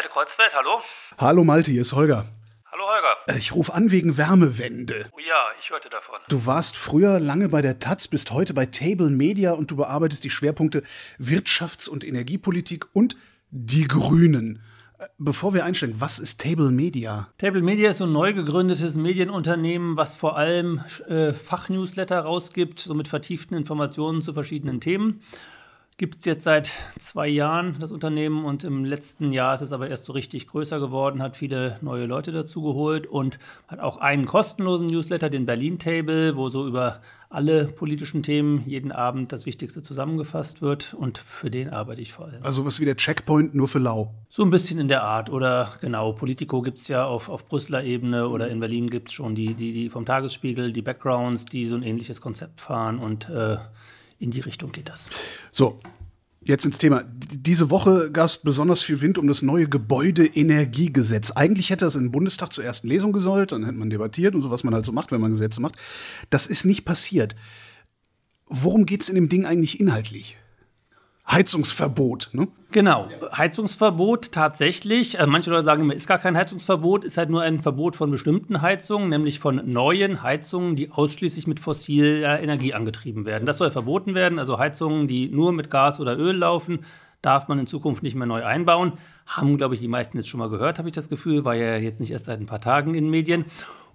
Malte Kreuzfeld, hallo. Hallo Malte, hier ist Holger. Hallo Holger. Äh, Ich rufe an wegen Wärmewende. Oh ja, ich hörte davon. Du warst früher lange bei der Taz, bist heute bei Table Media und du bearbeitest die Schwerpunkte Wirtschafts- und Energiepolitik und die Grünen. Äh, Bevor wir einsteigen, was ist Table Media? Table Media ist so ein neu gegründetes Medienunternehmen, was vor allem äh, Fachnewsletter rausgibt, so mit vertieften Informationen zu verschiedenen Themen. Gibt es jetzt seit zwei Jahren das Unternehmen und im letzten Jahr ist es aber erst so richtig größer geworden, hat viele neue Leute dazu geholt und hat auch einen kostenlosen Newsletter, den Berlin Table, wo so über alle politischen Themen jeden Abend das Wichtigste zusammengefasst wird und für den arbeite ich vor allem. Also was wie der Checkpoint nur für lau. So ein bisschen in der Art. Oder genau, Politico gibt es ja auf, auf Brüsseler Ebene oder in Berlin gibt es schon die, die, die vom Tagesspiegel, die Backgrounds, die so ein ähnliches Konzept fahren und äh, in die Richtung geht das. So, jetzt ins Thema. Diese Woche gab es besonders viel Wind um das neue Gebäudeenergiegesetz. Eigentlich hätte das im Bundestag zur ersten Lesung gesollt, dann hätte man debattiert und so, was man halt so macht, wenn man Gesetze macht. Das ist nicht passiert. Worum geht es in dem Ding eigentlich inhaltlich? Heizungsverbot, ne? Genau, Heizungsverbot tatsächlich. Also manche Leute sagen immer, ist gar kein Heizungsverbot, ist halt nur ein Verbot von bestimmten Heizungen, nämlich von neuen Heizungen, die ausschließlich mit fossiler Energie angetrieben werden. Das soll verboten werden. Also Heizungen, die nur mit Gas oder Öl laufen, darf man in Zukunft nicht mehr neu einbauen. Haben, glaube ich, die meisten jetzt schon mal gehört, habe ich das Gefühl. War ja jetzt nicht erst seit ein paar Tagen in den Medien.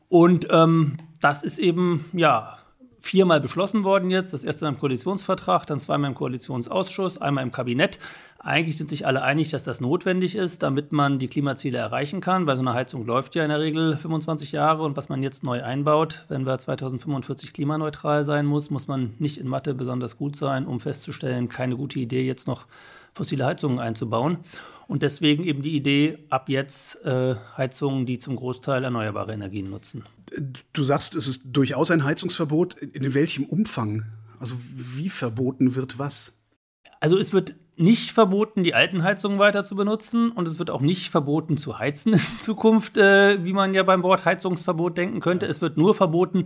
Und ähm, das ist eben, ja, viermal beschlossen worden jetzt. Das erste im Koalitionsvertrag, dann zweimal im Koalitionsausschuss, einmal im Kabinett. Eigentlich sind sich alle einig, dass das notwendig ist, damit man die Klimaziele erreichen kann, weil so eine Heizung läuft ja in der Regel 25 Jahre und was man jetzt neu einbaut, wenn wir 2045 klimaneutral sein muss, muss man nicht in Mathe besonders gut sein, um festzustellen, keine gute Idee, jetzt noch fossile Heizungen einzubauen. Und deswegen eben die Idee, ab jetzt äh, Heizungen, die zum Großteil erneuerbare Energien nutzen. Du sagst, es ist durchaus ein Heizungsverbot. In welchem Umfang? Also wie verboten wird was? Also es wird nicht verboten, die alten Heizungen weiter zu benutzen und es wird auch nicht verboten zu heizen in Zukunft, äh, wie man ja beim Wort Heizungsverbot denken könnte. Es wird nur verboten,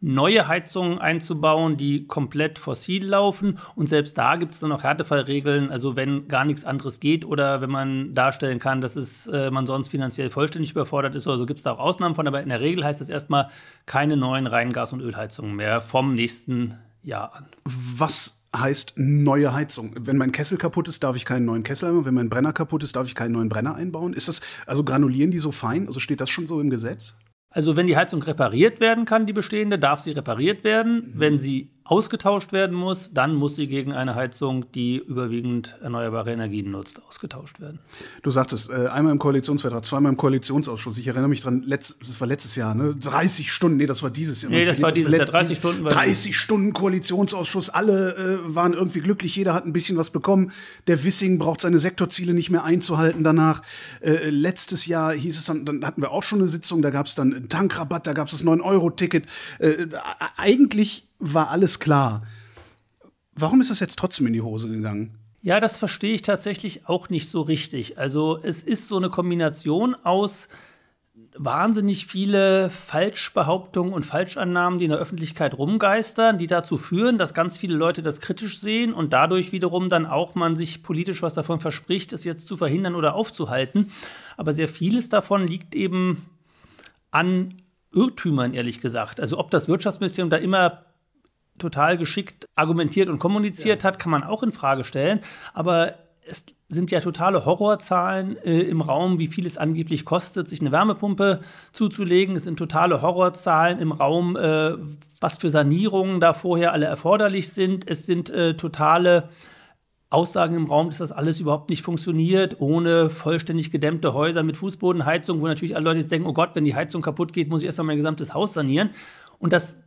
neue Heizungen einzubauen, die komplett fossil laufen. Und selbst da gibt es dann noch Härtefallregeln, also wenn gar nichts anderes geht oder wenn man darstellen kann, dass es, äh, man sonst finanziell vollständig überfordert ist oder so, gibt es da auch Ausnahmen von. Aber in der Regel heißt es erstmal keine neuen reinen Gas- und Ölheizungen mehr vom nächsten Jahr an. Was heißt neue Heizung? Wenn mein Kessel kaputt ist, darf ich keinen neuen Kessel einbauen. Wenn mein Brenner kaputt ist, darf ich keinen neuen Brenner einbauen. Ist das, also granulieren die so fein? Also steht das schon so im Gesetz? Also wenn die Heizung repariert werden kann, die bestehende, darf sie repariert werden. Wenn sie ausgetauscht werden muss, dann muss sie gegen eine Heizung, die überwiegend erneuerbare Energien nutzt, ausgetauscht werden. Du sagtest, äh, einmal im Koalitionsvertrag, zweimal im Koalitionsausschuss. Ich erinnere mich dran, letzt, das war letztes Jahr, ne? 30 Stunden, nee, das war dieses Jahr. Nee, das war dieses Jahr, 30 Stunden war 30 Stunden Koalitionsausschuss, alle äh, waren irgendwie glücklich, jeder hat ein bisschen was bekommen. Der Wissing braucht seine Sektorziele nicht mehr einzuhalten danach. Äh, letztes Jahr hieß es dann, dann hatten wir auch schon eine Sitzung, da gab es dann einen Tankrabatt, da gab es das 9-Euro-Ticket. Äh, eigentlich war alles klar. Warum ist das jetzt trotzdem in die Hose gegangen? Ja, das verstehe ich tatsächlich auch nicht so richtig. Also es ist so eine Kombination aus wahnsinnig viele Falschbehauptungen und Falschannahmen, die in der Öffentlichkeit rumgeistern, die dazu führen, dass ganz viele Leute das kritisch sehen und dadurch wiederum dann auch man sich politisch was davon verspricht, es jetzt zu verhindern oder aufzuhalten. Aber sehr vieles davon liegt eben an Irrtümern, ehrlich gesagt. Also ob das Wirtschaftsministerium da immer total geschickt argumentiert und kommuniziert hat, kann man auch in Frage stellen. Aber es sind ja totale Horrorzahlen äh, im Raum, wie viel es angeblich kostet, sich eine Wärmepumpe zuzulegen. Es sind totale Horrorzahlen im Raum, äh, was für Sanierungen da vorher alle erforderlich sind. Es sind äh, totale Aussagen im Raum, dass das alles überhaupt nicht funktioniert, ohne vollständig gedämmte Häuser mit Fußbodenheizung, wo natürlich alle Leute jetzt denken, oh Gott, wenn die Heizung kaputt geht, muss ich erstmal mein gesamtes Haus sanieren. Und das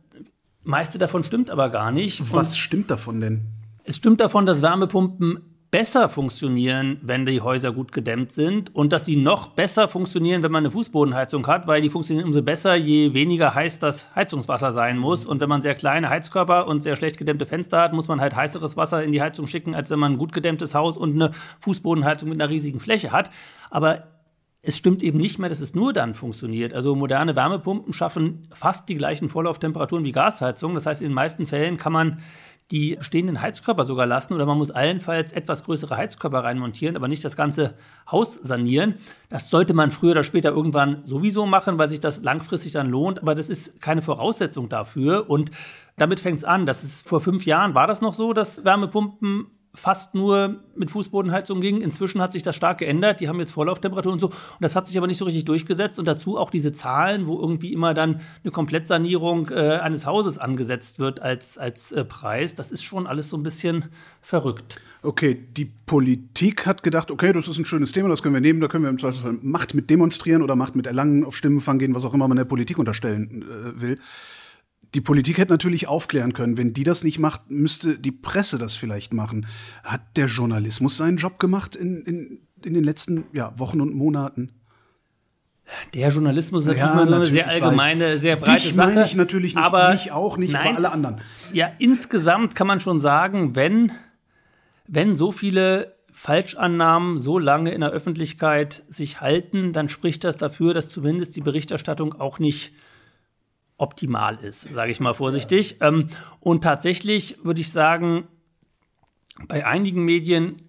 meiste davon stimmt aber gar nicht. Was stimmt davon denn? Es stimmt davon, dass Wärmepumpen besser funktionieren, wenn die Häuser gut gedämmt sind und dass sie noch besser funktionieren, wenn man eine Fußbodenheizung hat, weil die funktionieren umso besser, je weniger heiß das Heizungswasser sein muss. Und wenn man sehr kleine Heizkörper und sehr schlecht gedämmte Fenster hat, muss man halt heißeres Wasser in die Heizung schicken, als wenn man ein gut gedämmtes Haus und eine Fußbodenheizung mit einer riesigen Fläche hat. Aber es stimmt eben nicht mehr, dass es nur dann funktioniert. Also moderne Wärmepumpen schaffen fast die gleichen Vorlauftemperaturen wie Gasheizungen. Das heißt, in den meisten Fällen kann man die stehenden Heizkörper sogar lassen oder man muss allenfalls etwas größere Heizkörper reinmontieren, aber nicht das ganze Haus sanieren. Das sollte man früher oder später irgendwann sowieso machen, weil sich das langfristig dann lohnt, aber das ist keine Voraussetzung dafür und damit fängt es an. Das ist vor fünf Jahren war das noch so, dass Wärmepumpen fast nur mit Fußbodenheizung ging. Inzwischen hat sich das stark geändert. Die haben jetzt Vorlauftemperatur und so. Und das hat sich aber nicht so richtig durchgesetzt. Und dazu auch diese Zahlen, wo irgendwie immer dann eine Komplettsanierung äh, eines Hauses angesetzt wird als, als äh, Preis. Das ist schon alles so ein bisschen verrückt. Okay, die Politik hat gedacht, okay, das ist ein schönes Thema, das können wir nehmen, da können wir im Zweifelsfall Macht mit demonstrieren oder Macht mit erlangen, auf Stimmenfang gehen, was auch immer man der Politik unterstellen äh, will. Die Politik hätte natürlich aufklären können. Wenn die das nicht macht, müsste die Presse das vielleicht machen. Hat der Journalismus seinen Job gemacht in, in, in den letzten ja, Wochen und Monaten? Der Journalismus ist ja, natürlich eine sehr allgemeine, sehr breite Dich Sache. ich natürlich nicht, aber dich auch nicht, nein, aber alle anderen. Ja, insgesamt kann man schon sagen, wenn, wenn so viele Falschannahmen so lange in der Öffentlichkeit sich halten, dann spricht das dafür, dass zumindest die Berichterstattung auch nicht optimal ist, sage ich mal vorsichtig. Ähm, und tatsächlich würde ich sagen, bei einigen Medien,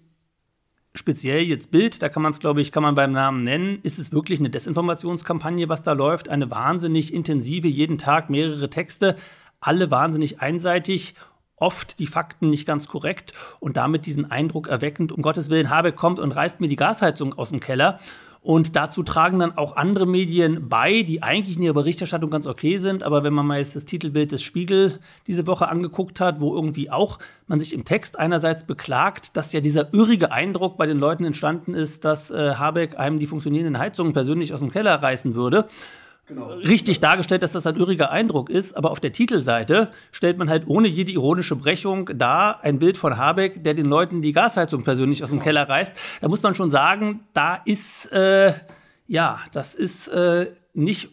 speziell jetzt Bild, da kann man es, glaube ich, kann man beim Namen nennen, ist es wirklich eine Desinformationskampagne, was da läuft. Eine wahnsinnig intensive, jeden Tag mehrere Texte, alle wahnsinnig einseitig oft die Fakten nicht ganz korrekt und damit diesen Eindruck erweckend, um Gottes Willen, Habeck kommt und reißt mir die Gasheizung aus dem Keller. Und dazu tragen dann auch andere Medien bei, die eigentlich in ihrer Berichterstattung ganz okay sind. Aber wenn man mal jetzt das Titelbild des Spiegel diese Woche angeguckt hat, wo irgendwie auch man sich im Text einerseits beklagt, dass ja dieser irrige Eindruck bei den Leuten entstanden ist, dass äh, Habeck einem die funktionierenden Heizungen persönlich aus dem Keller reißen würde genau. richtig dargestellt, dass das ein irriger Eindruck ist, aber auf der Titelseite stellt man halt ohne jede ironische Brechung da ein Bild von Habeck, der den Leuten die Gasheizung persönlich aus dem genau. Keller reißt. Da muss man schon sagen, da ist, äh, ja, das ist äh, nicht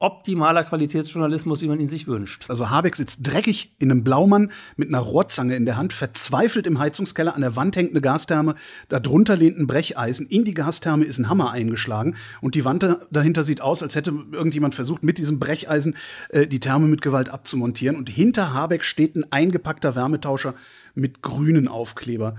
optimaler Qualitätsjournalismus, wie man ihn sich wünscht. Also Habeck sitzt dreckig in einem Blaumann mit einer Rohrzange in der Hand, verzweifelt im Heizungskeller, an der Wand hängt eine Gastherme, darunter lehnt ein Brecheisen, in die Gastherme ist ein Hammer eingeschlagen und die Wand dahinter sieht aus, als hätte irgendjemand versucht, mit diesem Brecheisen äh, die Therme mit Gewalt abzumontieren und hinter Habeck steht ein eingepackter Wärmetauscher mit grünen Aufkleber.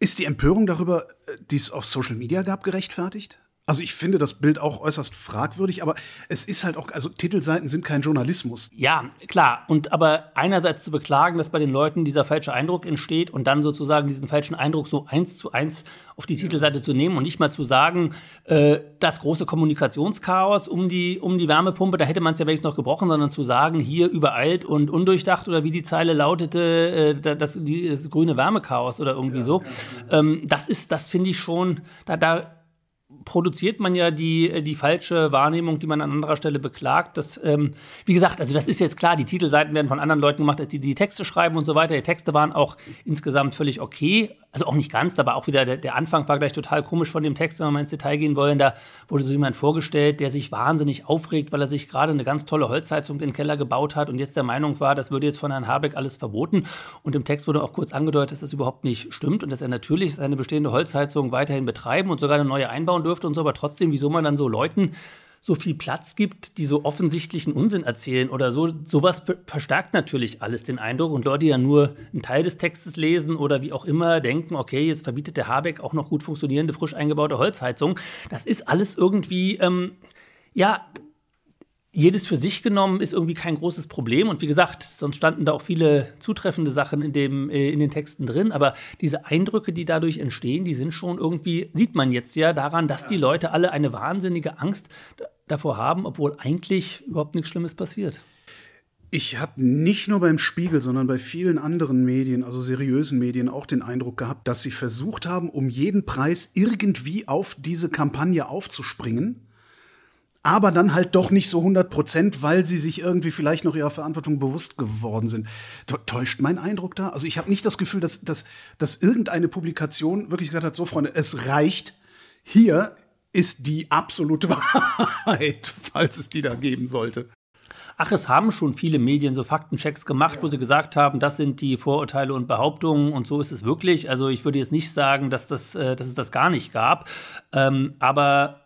Ist die Empörung darüber, äh, die es auf Social Media gab, gerechtfertigt? Also ich finde das Bild auch äußerst fragwürdig, aber es ist halt auch, also Titelseiten sind kein Journalismus. Ja, klar. Und aber einerseits zu beklagen, dass bei den Leuten dieser falsche Eindruck entsteht und dann sozusagen diesen falschen Eindruck so eins zu eins auf die Titelseite zu nehmen und nicht mal zu sagen, äh, das große Kommunikationschaos um die, um die Wärmepumpe, da hätte man es ja wenigstens noch gebrochen, sondern zu sagen, hier übereilt und undurchdacht oder wie die Zeile lautete, äh, das, die, das grüne Wärmechaos oder irgendwie ja, so. Ja, ähm, das ist, das finde ich schon, da, da produziert man ja die, die falsche Wahrnehmung, die man an anderer Stelle beklagt. Das, ähm, wie gesagt, also das ist jetzt klar, die Titelseiten werden von anderen Leuten gemacht, die die Texte schreiben und so weiter. Die Texte waren auch insgesamt völlig okay. Also auch nicht ganz, aber auch wieder der, der Anfang war gleich total komisch von dem Text, wenn wir mal ins Detail gehen wollen. Da wurde so jemand vorgestellt, der sich wahnsinnig aufregt, weil er sich gerade eine ganz tolle Holzheizung in den Keller gebaut hat und jetzt der Meinung war, das würde jetzt von Herrn Habeck alles verboten. Und im Text wurde auch kurz angedeutet, dass das überhaupt nicht stimmt und dass er natürlich seine bestehende Holzheizung weiterhin betreiben und sogar eine neue einbauen dürfte und so, aber trotzdem, wieso man dann so Leuten so viel Platz gibt, die so offensichtlichen Unsinn erzählen oder so. Sowas verstärkt natürlich alles den Eindruck und Leute, ja nur einen Teil des Textes lesen oder wie auch immer denken, okay, jetzt verbietet der Habeck auch noch gut funktionierende, frisch eingebaute Holzheizung. Das ist alles irgendwie, ähm, ja, jedes für sich genommen ist irgendwie kein großes Problem. Und wie gesagt, sonst standen da auch viele zutreffende Sachen in, dem, äh, in den Texten drin. Aber diese Eindrücke, die dadurch entstehen, die sind schon irgendwie, sieht man jetzt ja daran, dass die Leute alle eine wahnsinnige Angst davor haben, obwohl eigentlich überhaupt nichts Schlimmes passiert. Ich habe nicht nur beim Spiegel, sondern bei vielen anderen Medien, also seriösen Medien, auch den Eindruck gehabt, dass sie versucht haben, um jeden Preis irgendwie auf diese Kampagne aufzuspringen aber dann halt doch nicht so 100 Prozent, weil sie sich irgendwie vielleicht noch ihrer Verantwortung bewusst geworden sind. Täuscht mein Eindruck da? Also ich habe nicht das Gefühl, dass, dass, dass irgendeine Publikation wirklich gesagt hat, so Freunde, es reicht, hier ist die absolute Wahrheit, falls es die da geben sollte. Ach, es haben schon viele Medien so Faktenchecks gemacht, ja. wo sie gesagt haben, das sind die Vorurteile und Behauptungen und so ist es wirklich. Also ich würde jetzt nicht sagen, dass, das, äh, dass es das gar nicht gab. Ähm, aber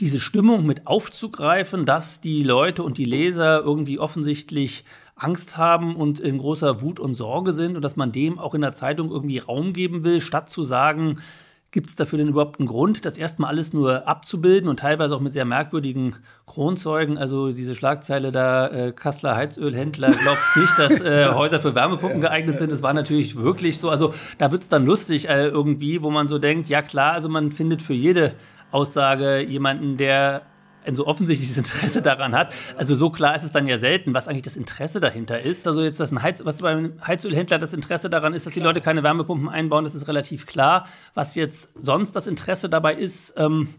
diese Stimmung mit aufzugreifen, dass die Leute und die Leser irgendwie offensichtlich Angst haben und in großer Wut und Sorge sind und dass man dem auch in der Zeitung irgendwie Raum geben will, statt zu sagen, Gibt es dafür denn überhaupt einen Grund, das erstmal alles nur abzubilden und teilweise auch mit sehr merkwürdigen Kronzeugen? Also diese Schlagzeile da, äh, Kassler Heizölhändler glaubt nicht, dass äh, Häuser für Wärmepumpen geeignet sind. Das war natürlich wirklich so. Also da wird es dann lustig äh, irgendwie, wo man so denkt, ja klar, also man findet für jede Aussage jemanden, der ein so offensichtliches Interesse daran hat. Also so klar ist es dann ja selten, was eigentlich das Interesse dahinter ist. Also jetzt, dass ein Heiz, was beim Heizölhändler das Interesse daran ist, dass die Leute keine Wärmepumpen einbauen, das ist relativ klar. Was jetzt sonst das Interesse dabei ist, ähm,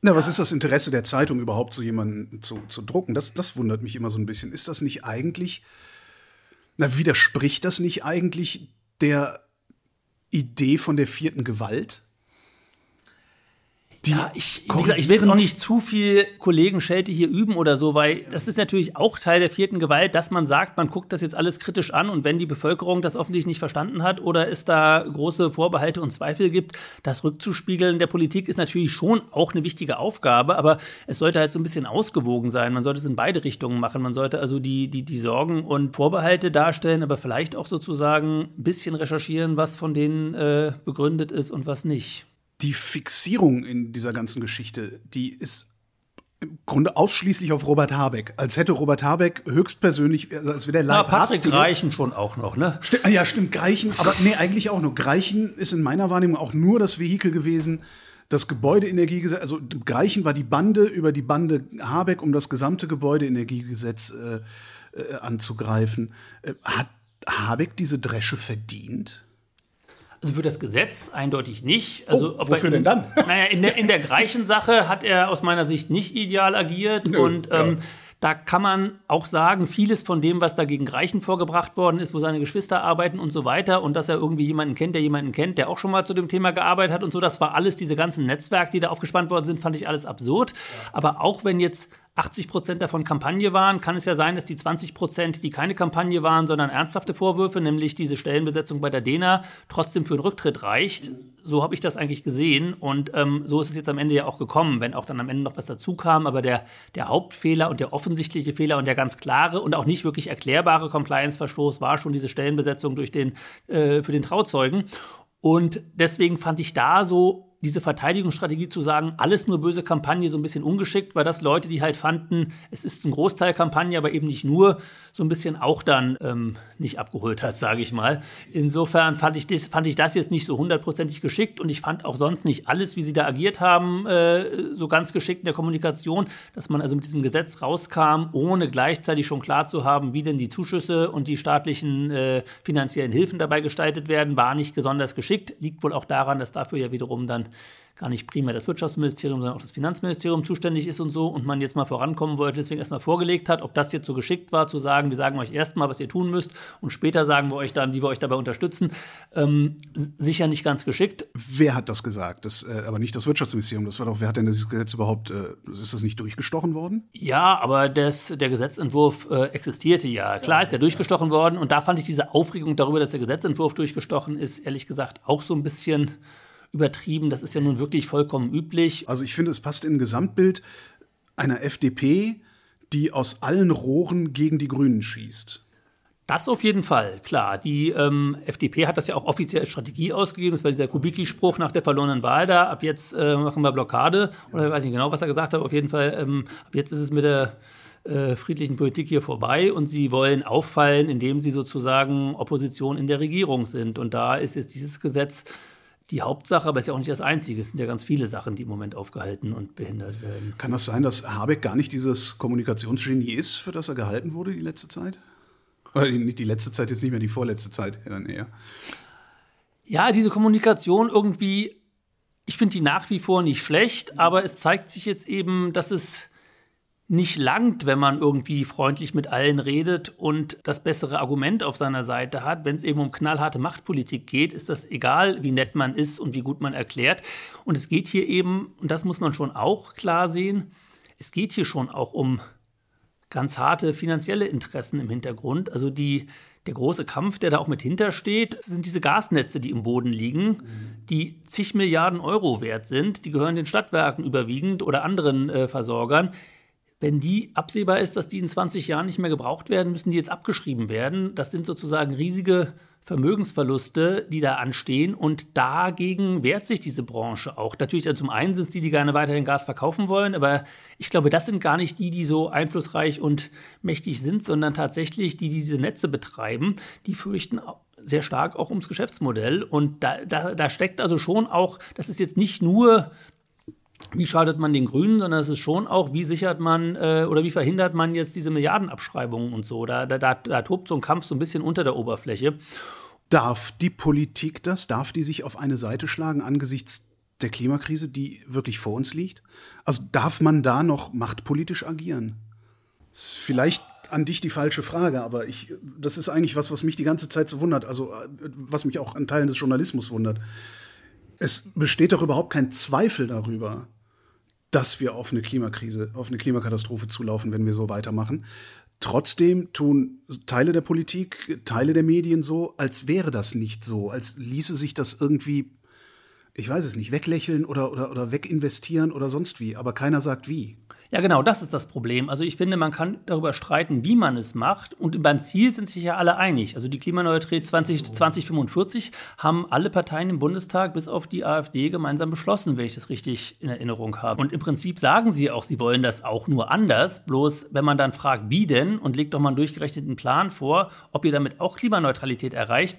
na, was ist das Interesse der Zeitung überhaupt, so jemanden zu, zu drucken? Das, das wundert mich immer so ein bisschen. Ist das nicht eigentlich, na, widerspricht das nicht eigentlich der Idee von der vierten Gewalt? Ja, ich, gesagt, ich will jetzt auch nicht zu viel Kollegen-Schelte hier üben oder so, weil das ist natürlich auch Teil der vierten Gewalt, dass man sagt, man guckt das jetzt alles kritisch an und wenn die Bevölkerung das offensichtlich nicht verstanden hat oder es da große Vorbehalte und Zweifel gibt, das rückzuspiegeln der Politik ist natürlich schon auch eine wichtige Aufgabe, aber es sollte halt so ein bisschen ausgewogen sein. Man sollte es in beide Richtungen machen. Man sollte also die, die, die Sorgen und Vorbehalte darstellen, aber vielleicht auch sozusagen ein bisschen recherchieren, was von denen äh, begründet ist und was nicht die Fixierung in dieser ganzen Geschichte, die ist im Grunde ausschließlich auf Robert Habeck. Als hätte Robert Habeck höchstpersönlich, also als wäre der Leibhaftige. Ja, Patrick Greichen schon auch noch, ne? Sti ja, stimmt, Greichen, aber nee, eigentlich auch nur. Greichen ist in meiner Wahrnehmung auch nur das Vehikel gewesen, das Gebäudeenergiegesetz, also Greichen war die Bande über die Bande Habeck, um das gesamte Gebäudeenergiegesetz äh, äh, anzugreifen. Äh, hat Habeck diese Dresche verdient? Also für das Gesetz eindeutig nicht. Also oh, wofür denn dann? Naja, in der, in der gleichen Sache hat er aus meiner Sicht nicht ideal agiert. Nö, und ähm, ja. Da kann man auch sagen, vieles von dem, was dagegen Greichen vorgebracht worden ist, wo seine Geschwister arbeiten und so weiter und dass er irgendwie jemanden kennt, der jemanden kennt, der auch schon mal zu dem Thema gearbeitet hat und so, das war alles, diese ganzen Netzwerke, die da aufgespannt worden sind, fand ich alles absurd. Aber auch wenn jetzt 80 Prozent davon Kampagne waren, kann es ja sein, dass die 20 Prozent, die keine Kampagne waren, sondern ernsthafte Vorwürfe, nämlich diese Stellenbesetzung bei der DENA, trotzdem für einen Rücktritt reicht. So habe ich das eigentlich gesehen und ähm, so ist es jetzt am Ende ja auch gekommen, wenn auch dann am Ende noch was dazu kam. Aber der, der Hauptfehler und der offensichtliche Fehler und der ganz klare und auch nicht wirklich erklärbare Compliance-Verstoß war schon diese Stellenbesetzung durch den, äh, für den Trauzeugen. Und deswegen fand ich da so diese Verteidigungsstrategie zu sagen, alles nur böse Kampagne, so ein bisschen ungeschickt, weil das Leute, die halt fanden, es ist ein Großteil Kampagne, aber eben nicht nur, so ein bisschen auch dann ähm, nicht abgeholt hat, sage ich mal. Insofern fand ich, das, fand ich das jetzt nicht so hundertprozentig geschickt und ich fand auch sonst nicht alles, wie sie da agiert haben, äh, so ganz geschickt in der Kommunikation, dass man also mit diesem Gesetz rauskam, ohne gleichzeitig schon klar zu haben, wie denn die Zuschüsse und die staatlichen äh, finanziellen Hilfen dabei gestaltet werden, war nicht besonders geschickt. Liegt wohl auch daran, dass dafür ja wiederum dann gar nicht primär das Wirtschaftsministerium, sondern auch das Finanzministerium zuständig ist und so und man jetzt mal vorankommen wollte, deswegen erstmal vorgelegt hat, ob das jetzt so geschickt war, zu sagen, wir sagen euch erstmal, was ihr tun müsst und später sagen wir euch dann, wie wir euch dabei unterstützen. Ähm, sicher nicht ganz geschickt. Wer hat das gesagt? Das, äh, aber nicht das Wirtschaftsministerium. Das war doch, wer hat denn dieses Gesetz überhaupt, äh, ist das nicht durchgestochen worden? Ja, aber das, der Gesetzentwurf äh, existierte ja. Klar ist der durchgestochen worden und da fand ich diese Aufregung darüber, dass der Gesetzentwurf durchgestochen ist, ehrlich gesagt auch so ein bisschen übertrieben. Das ist ja nun wirklich vollkommen üblich. Also ich finde, es passt in Gesamtbild einer FDP, die aus allen Rohren gegen die Grünen schießt. Das auf jeden Fall, klar. Die ähm, FDP hat das ja auch offiziell als Strategie ausgegeben. Das war dieser Kubicki-Spruch nach der verlorenen Wahl da. Ab jetzt äh, machen wir Blockade. Oder ich weiß nicht genau, was er gesagt hat. Auf jeden Fall, ähm, ab jetzt ist es mit der äh, friedlichen Politik hier vorbei und sie wollen auffallen, indem sie sozusagen Opposition in der Regierung sind. Und da ist jetzt dieses Gesetz die Hauptsache, aber es ist ja auch nicht das Einzige. Es sind ja ganz viele Sachen, die im Moment aufgehalten und behindert werden. Kann das sein, dass Habeck gar nicht dieses Kommunikationsgenie ist, für das er gehalten wurde die letzte Zeit? Oder nicht die letzte Zeit, jetzt nicht mehr die vorletzte Zeit, dann eher. Ja, diese Kommunikation irgendwie, ich finde die nach wie vor nicht schlecht, aber es zeigt sich jetzt eben, dass es nicht langt, wenn man irgendwie freundlich mit allen redet und das bessere Argument auf seiner Seite hat. Wenn es eben um knallharte Machtpolitik geht, ist das egal, wie nett man ist und wie gut man erklärt. Und es geht hier eben, und das muss man schon auch klar sehen, es geht hier schon auch um ganz harte finanzielle Interessen im Hintergrund. Also die, der große Kampf, der da auch mit hintersteht, sind diese Gasnetze, die im Boden liegen, die zig Milliarden Euro wert sind. Die gehören den Stadtwerken überwiegend oder anderen äh, Versorgern wenn die absehbar ist, dass die in 20 Jahren nicht mehr gebraucht werden, müssen die jetzt abgeschrieben werden. Das sind sozusagen riesige Vermögensverluste, die da anstehen. Und dagegen wehrt sich diese Branche auch. Natürlich, also zum einen sind es die, die gerne weiterhin Gas verkaufen wollen, aber ich glaube, das sind gar nicht die, die so einflussreich und mächtig sind, sondern tatsächlich die, die diese Netze betreiben. Die fürchten sehr stark auch ums Geschäftsmodell. Und da, da, da steckt also schon auch, das ist jetzt nicht nur wie schadet man den Grünen, sondern es ist schon auch, wie sichert man äh, oder wie verhindert man jetzt diese Milliardenabschreibungen und so. Da, da, da, da tobt so ein Kampf so ein bisschen unter der Oberfläche. Darf die Politik das? Darf die sich auf eine Seite schlagen angesichts der Klimakrise, die wirklich vor uns liegt? Also darf man da noch machtpolitisch agieren? Ist vielleicht an dich die falsche Frage, aber ich, das ist eigentlich was, was mich die ganze Zeit so wundert, also äh, was mich auch an Teilen des Journalismus wundert. Es besteht doch überhaupt kein Zweifel darüber, dass wir auf eine Klimakrise, auf eine Klimakatastrophe zulaufen, wenn wir so weitermachen. Trotzdem tun Teile der Politik, Teile der Medien so, als wäre das nicht so, als ließe sich das irgendwie, ich weiß es nicht, weglächeln oder, oder, oder weginvestieren oder sonst wie, aber keiner sagt wie. Ja, genau, das ist das Problem. Also ich finde, man kann darüber streiten, wie man es macht. Und beim Ziel sind sich ja alle einig. Also die Klimaneutralität 20, so. 2045 haben alle Parteien im Bundestag bis auf die AfD gemeinsam beschlossen, wenn ich das richtig in Erinnerung habe. Und im Prinzip sagen sie auch, sie wollen das auch nur anders. Bloß wenn man dann fragt, wie denn, und legt doch mal einen durchgerechneten Plan vor, ob ihr damit auch Klimaneutralität erreicht,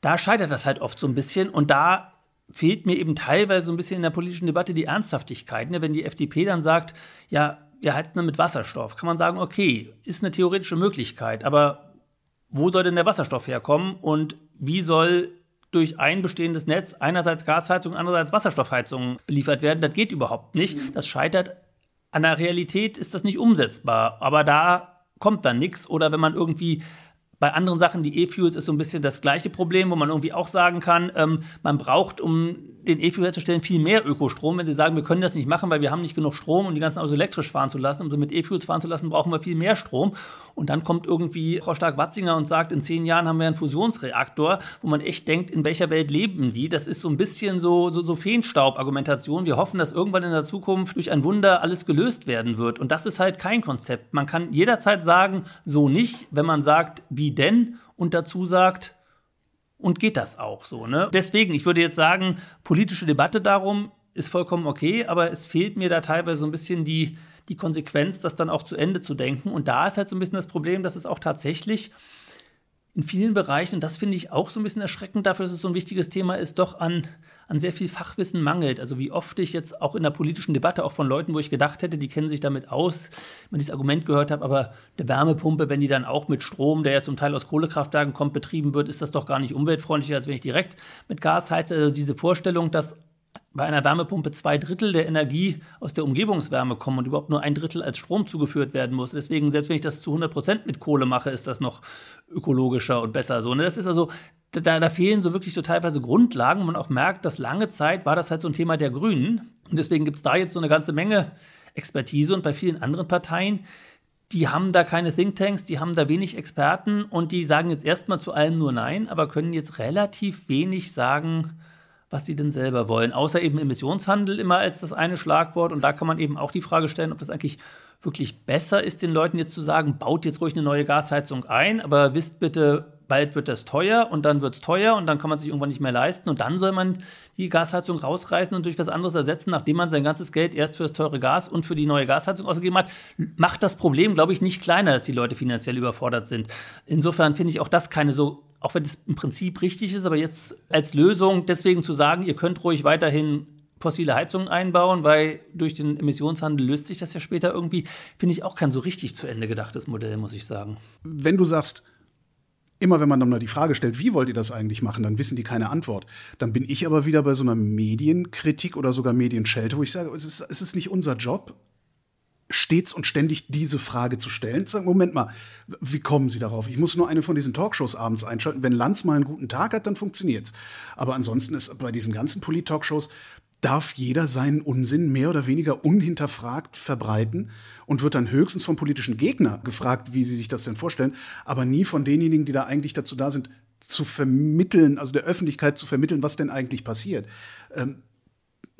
da scheitert das halt oft so ein bisschen. Und da fehlt mir eben teilweise so ein bisschen in der politischen Debatte die Ernsthaftigkeit. Ne? Wenn die FDP dann sagt, ja, wir heizen dann mit Wasserstoff, kann man sagen, okay, ist eine theoretische Möglichkeit, aber wo soll denn der Wasserstoff herkommen und wie soll durch ein bestehendes Netz einerseits Gasheizung, andererseits Wasserstoffheizung beliefert werden? Das geht überhaupt nicht. Mhm. Das scheitert an der Realität, ist das nicht umsetzbar. Aber da kommt dann nichts. Oder wenn man irgendwie bei anderen Sachen, die E-Fuels, ist so ein bisschen das gleiche Problem, wo man irgendwie auch sagen kann, ähm, man braucht, um den E-Fuel herzustellen, viel mehr Ökostrom. Wenn Sie sagen, wir können das nicht machen, weil wir haben nicht genug Strom, um die ganzen Autos elektrisch fahren zu lassen, um sie mit E-Fuels fahren zu lassen, brauchen wir viel mehr Strom. Und dann kommt irgendwie Frau Stark-Watzinger und sagt, in zehn Jahren haben wir einen Fusionsreaktor, wo man echt denkt, in welcher Welt leben die? Das ist so ein bisschen so, so, so Feenstaub-Argumentation. Wir hoffen, dass irgendwann in der Zukunft durch ein Wunder alles gelöst werden wird. Und das ist halt kein Konzept. Man kann jederzeit sagen, so nicht, wenn man sagt, wie denn? Und dazu sagt, und geht das auch so. Ne? Deswegen, ich würde jetzt sagen, politische Debatte darum ist vollkommen okay, aber es fehlt mir da teilweise so ein bisschen die, die Konsequenz, das dann auch zu Ende zu denken. Und da ist halt so ein bisschen das Problem, dass es auch tatsächlich in vielen Bereichen, und das finde ich auch so ein bisschen erschreckend dafür, dass es so ein wichtiges Thema ist, doch an, an sehr viel Fachwissen mangelt. Also wie oft ich jetzt auch in der politischen Debatte, auch von Leuten, wo ich gedacht hätte, die kennen sich damit aus, wenn ich das Argument gehört habe, aber eine Wärmepumpe, wenn die dann auch mit Strom, der ja zum Teil aus Kohlekraftwerken kommt, betrieben wird, ist das doch gar nicht umweltfreundlicher, als wenn ich direkt mit Gas heize. Also diese Vorstellung, dass bei einer Wärmepumpe zwei Drittel der Energie aus der Umgebungswärme kommen und überhaupt nur ein Drittel als Strom zugeführt werden muss. Deswegen, selbst wenn ich das zu 100 Prozent mit Kohle mache, ist das noch ökologischer und besser so. Ne? Das ist also, da, da fehlen so wirklich so teilweise Grundlagen, man auch merkt, dass lange Zeit war das halt so ein Thema der Grünen. Und deswegen gibt es da jetzt so eine ganze Menge Expertise und bei vielen anderen Parteien, die haben da keine Thinktanks, die haben da wenig Experten und die sagen jetzt erstmal zu allem nur Nein, aber können jetzt relativ wenig sagen, was sie denn selber wollen. Außer eben Emissionshandel immer als das eine Schlagwort. Und da kann man eben auch die Frage stellen, ob das eigentlich wirklich besser ist, den Leuten jetzt zu sagen, baut jetzt ruhig eine neue Gasheizung ein, aber wisst bitte, bald wird das teuer und dann wird es teuer und dann kann man sich irgendwann nicht mehr leisten und dann soll man die Gasheizung rausreißen und durch was anderes ersetzen, nachdem man sein ganzes Geld erst für das teure Gas und für die neue Gasheizung ausgegeben hat, macht das Problem, glaube ich, nicht kleiner, dass die Leute finanziell überfordert sind. Insofern finde ich auch das keine so auch wenn es im Prinzip richtig ist, aber jetzt als Lösung deswegen zu sagen, ihr könnt ruhig weiterhin fossile Heizungen einbauen, weil durch den Emissionshandel löst sich das ja später irgendwie, finde ich auch kein so richtig zu Ende gedachtes Modell, muss ich sagen. Wenn du sagst, immer wenn man dann mal die Frage stellt, wie wollt ihr das eigentlich machen, dann wissen die keine Antwort. Dann bin ich aber wieder bei so einer Medienkritik oder sogar Medienschelte, wo ich sage, es ist, es ist nicht unser Job, stets und ständig diese Frage zu stellen. Zu sagen, Moment mal, wie kommen Sie darauf? Ich muss nur eine von diesen Talkshows abends einschalten. Wenn Lanz mal einen guten Tag hat, dann funktioniert's. Aber ansonsten ist bei diesen ganzen Polit-Talkshows darf jeder seinen Unsinn mehr oder weniger unhinterfragt verbreiten und wird dann höchstens vom politischen Gegner gefragt, wie sie sich das denn vorstellen, aber nie von denjenigen, die da eigentlich dazu da sind, zu vermitteln, also der Öffentlichkeit zu vermitteln, was denn eigentlich passiert. Ähm,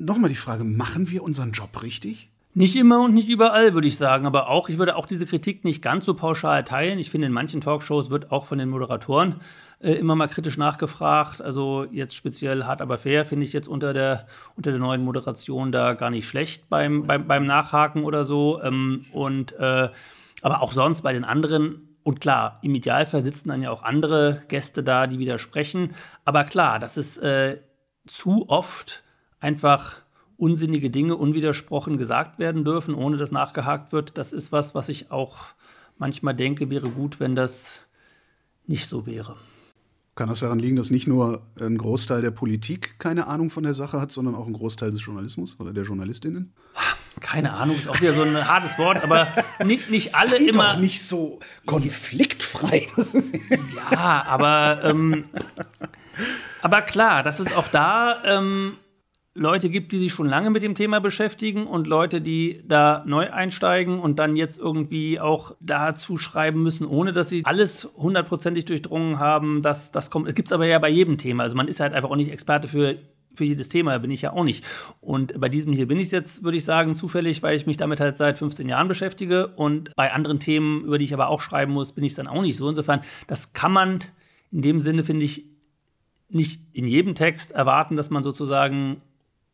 Nochmal die Frage, machen wir unseren Job richtig? Nicht immer und nicht überall, würde ich sagen. Aber auch, ich würde auch diese Kritik nicht ganz so pauschal teilen. Ich finde, in manchen Talkshows wird auch von den Moderatoren äh, immer mal kritisch nachgefragt. Also jetzt speziell hart aber fair finde ich jetzt unter der, unter der neuen Moderation da gar nicht schlecht beim, beim, beim Nachhaken oder so. Ähm, und äh, aber auch sonst bei den anderen und klar, im Idealfall sitzen dann ja auch andere Gäste da, die widersprechen. Aber klar, das ist äh, zu oft einfach unsinnige Dinge unwidersprochen gesagt werden dürfen, ohne dass nachgehakt wird. Das ist was, was ich auch manchmal denke, wäre gut, wenn das nicht so wäre. Kann das daran liegen, dass nicht nur ein Großteil der Politik keine Ahnung von der Sache hat, sondern auch ein Großteil des Journalismus oder der Journalistinnen? Keine Ahnung, ist auch wieder so ein hartes Wort, aber nicht, nicht alle Sei immer. Doch nicht so konfliktfrei. ja, aber, ähm, aber klar, das ist auch da. Ähm, Leute gibt, die sich schon lange mit dem Thema beschäftigen und Leute, die da neu einsteigen und dann jetzt irgendwie auch dazu schreiben müssen, ohne dass sie alles hundertprozentig durchdrungen haben. Das, das kommt, es gibt es aber ja bei jedem Thema. Also man ist halt einfach auch nicht Experte für für jedes Thema bin ich ja auch nicht. Und bei diesem hier bin ich jetzt, würde ich sagen, zufällig, weil ich mich damit halt seit 15 Jahren beschäftige. Und bei anderen Themen, über die ich aber auch schreiben muss, bin ich es dann auch nicht so. Insofern, das kann man in dem Sinne, finde ich, nicht in jedem Text erwarten, dass man sozusagen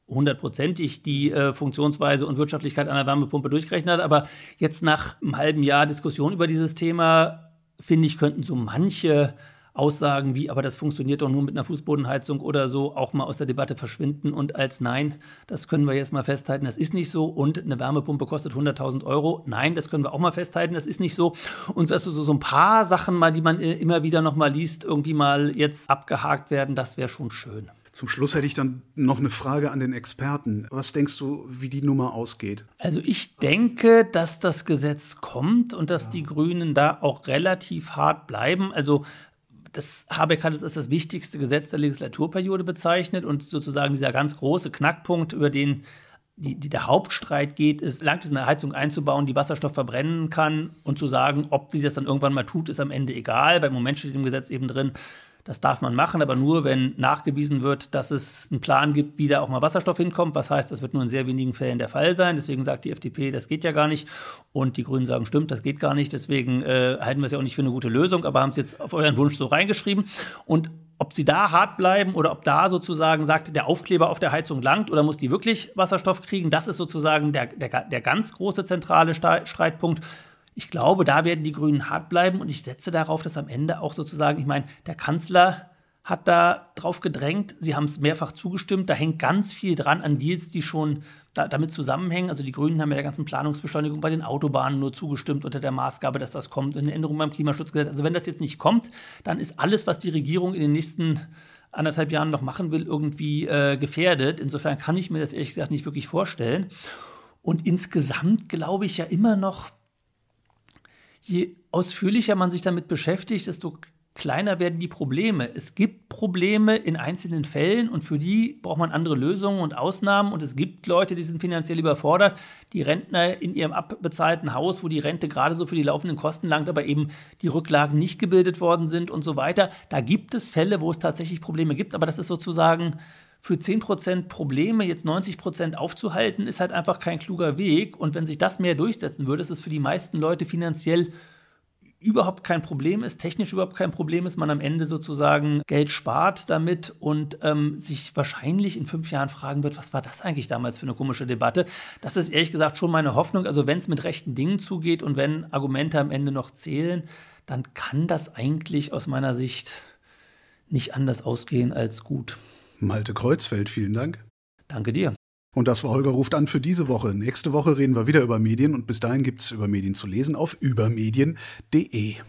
hundertprozentig die äh, Funktionsweise und Wirtschaftlichkeit einer Wärmepumpe durchgerechnet hat. Aber jetzt nach einem halben Jahr Diskussion über dieses Thema, finde ich, könnten so manche Aussagen wie, aber das funktioniert doch nur mit einer Fußbodenheizung oder so, auch mal aus der Debatte verschwinden und als Nein, das können wir jetzt mal festhalten, das ist nicht so und eine Wärmepumpe kostet 100.000 Euro, nein, das können wir auch mal festhalten, das ist nicht so und dass so, so ein paar Sachen mal, die man äh, immer wieder noch mal liest, irgendwie mal jetzt abgehakt werden, das wäre schon schön. Zum Schluss hätte ich dann noch eine Frage an den Experten. Was denkst du, wie die Nummer ausgeht? Also ich denke, dass das Gesetz kommt und dass ja. die Grünen da auch relativ hart bleiben. Also das Habeck hat es als das wichtigste Gesetz der Legislaturperiode bezeichnet und sozusagen dieser ganz große Knackpunkt, über den die, die, der Hauptstreit geht, ist, langt es eine Heizung einzubauen, die Wasserstoff verbrennen kann und zu sagen, ob sie das dann irgendwann mal tut, ist am Ende egal. Beim Moment steht im Gesetz eben drin, das darf man machen, aber nur, wenn nachgewiesen wird, dass es einen Plan gibt, wie da auch mal Wasserstoff hinkommt. Was heißt, das wird nur in sehr wenigen Fällen der Fall sein. Deswegen sagt die FDP, das geht ja gar nicht. Und die Grünen sagen, stimmt, das geht gar nicht. Deswegen äh, halten wir es ja auch nicht für eine gute Lösung, aber haben es jetzt auf euren Wunsch so reingeschrieben. Und ob sie da hart bleiben oder ob da sozusagen sagt, der Aufkleber auf der Heizung langt oder muss die wirklich Wasserstoff kriegen, das ist sozusagen der, der, der ganz große zentrale Streitpunkt. Ich glaube, da werden die Grünen hart bleiben und ich setze darauf, dass am Ende auch sozusagen, ich meine, der Kanzler hat da drauf gedrängt, sie haben es mehrfach zugestimmt, da hängt ganz viel dran an Deals, die schon da, damit zusammenhängen. Also die Grünen haben ja der ganzen Planungsbeschleunigung bei den Autobahnen nur zugestimmt unter der Maßgabe, dass das kommt, eine Änderung beim Klimaschutzgesetz. Also wenn das jetzt nicht kommt, dann ist alles, was die Regierung in den nächsten anderthalb Jahren noch machen will, irgendwie äh, gefährdet. Insofern kann ich mir das ehrlich gesagt nicht wirklich vorstellen. Und insgesamt glaube ich ja immer noch, je ausführlicher man sich damit beschäftigt, desto kleiner werden die Probleme. Es gibt Probleme in einzelnen Fällen und für die braucht man andere Lösungen und Ausnahmen. Und es gibt Leute, die sind finanziell überfordert. Die Rentner in ihrem abbezahlten Haus, wo die Rente gerade so für die laufenden Kosten langt, aber eben die Rücklagen nicht gebildet worden sind und so weiter. Da gibt es Fälle, wo es tatsächlich Probleme gibt, aber das ist sozusagen für 10% Probleme jetzt 90% aufzuhalten, ist halt einfach kein kluger Weg. Und wenn sich das mehr durchsetzen würde, ist es für die meisten Leute finanziell überhaupt kein Problem ist, technisch überhaupt kein Problem ist, man am Ende sozusagen Geld spart damit und ähm, sich wahrscheinlich in fünf Jahren fragen wird, was war das eigentlich damals für eine komische Debatte? Das ist ehrlich gesagt schon meine Hoffnung. Also wenn es mit rechten Dingen zugeht und wenn Argumente am Ende noch zählen, dann kann das eigentlich aus meiner Sicht nicht anders ausgehen als gut. Malte Kreuzfeld, vielen Dank. Danke dir. Und das war Holger ruft an für diese Woche. Nächste Woche reden wir wieder über Medien und bis dahin gibt es über Medien zu lesen auf übermedien.de.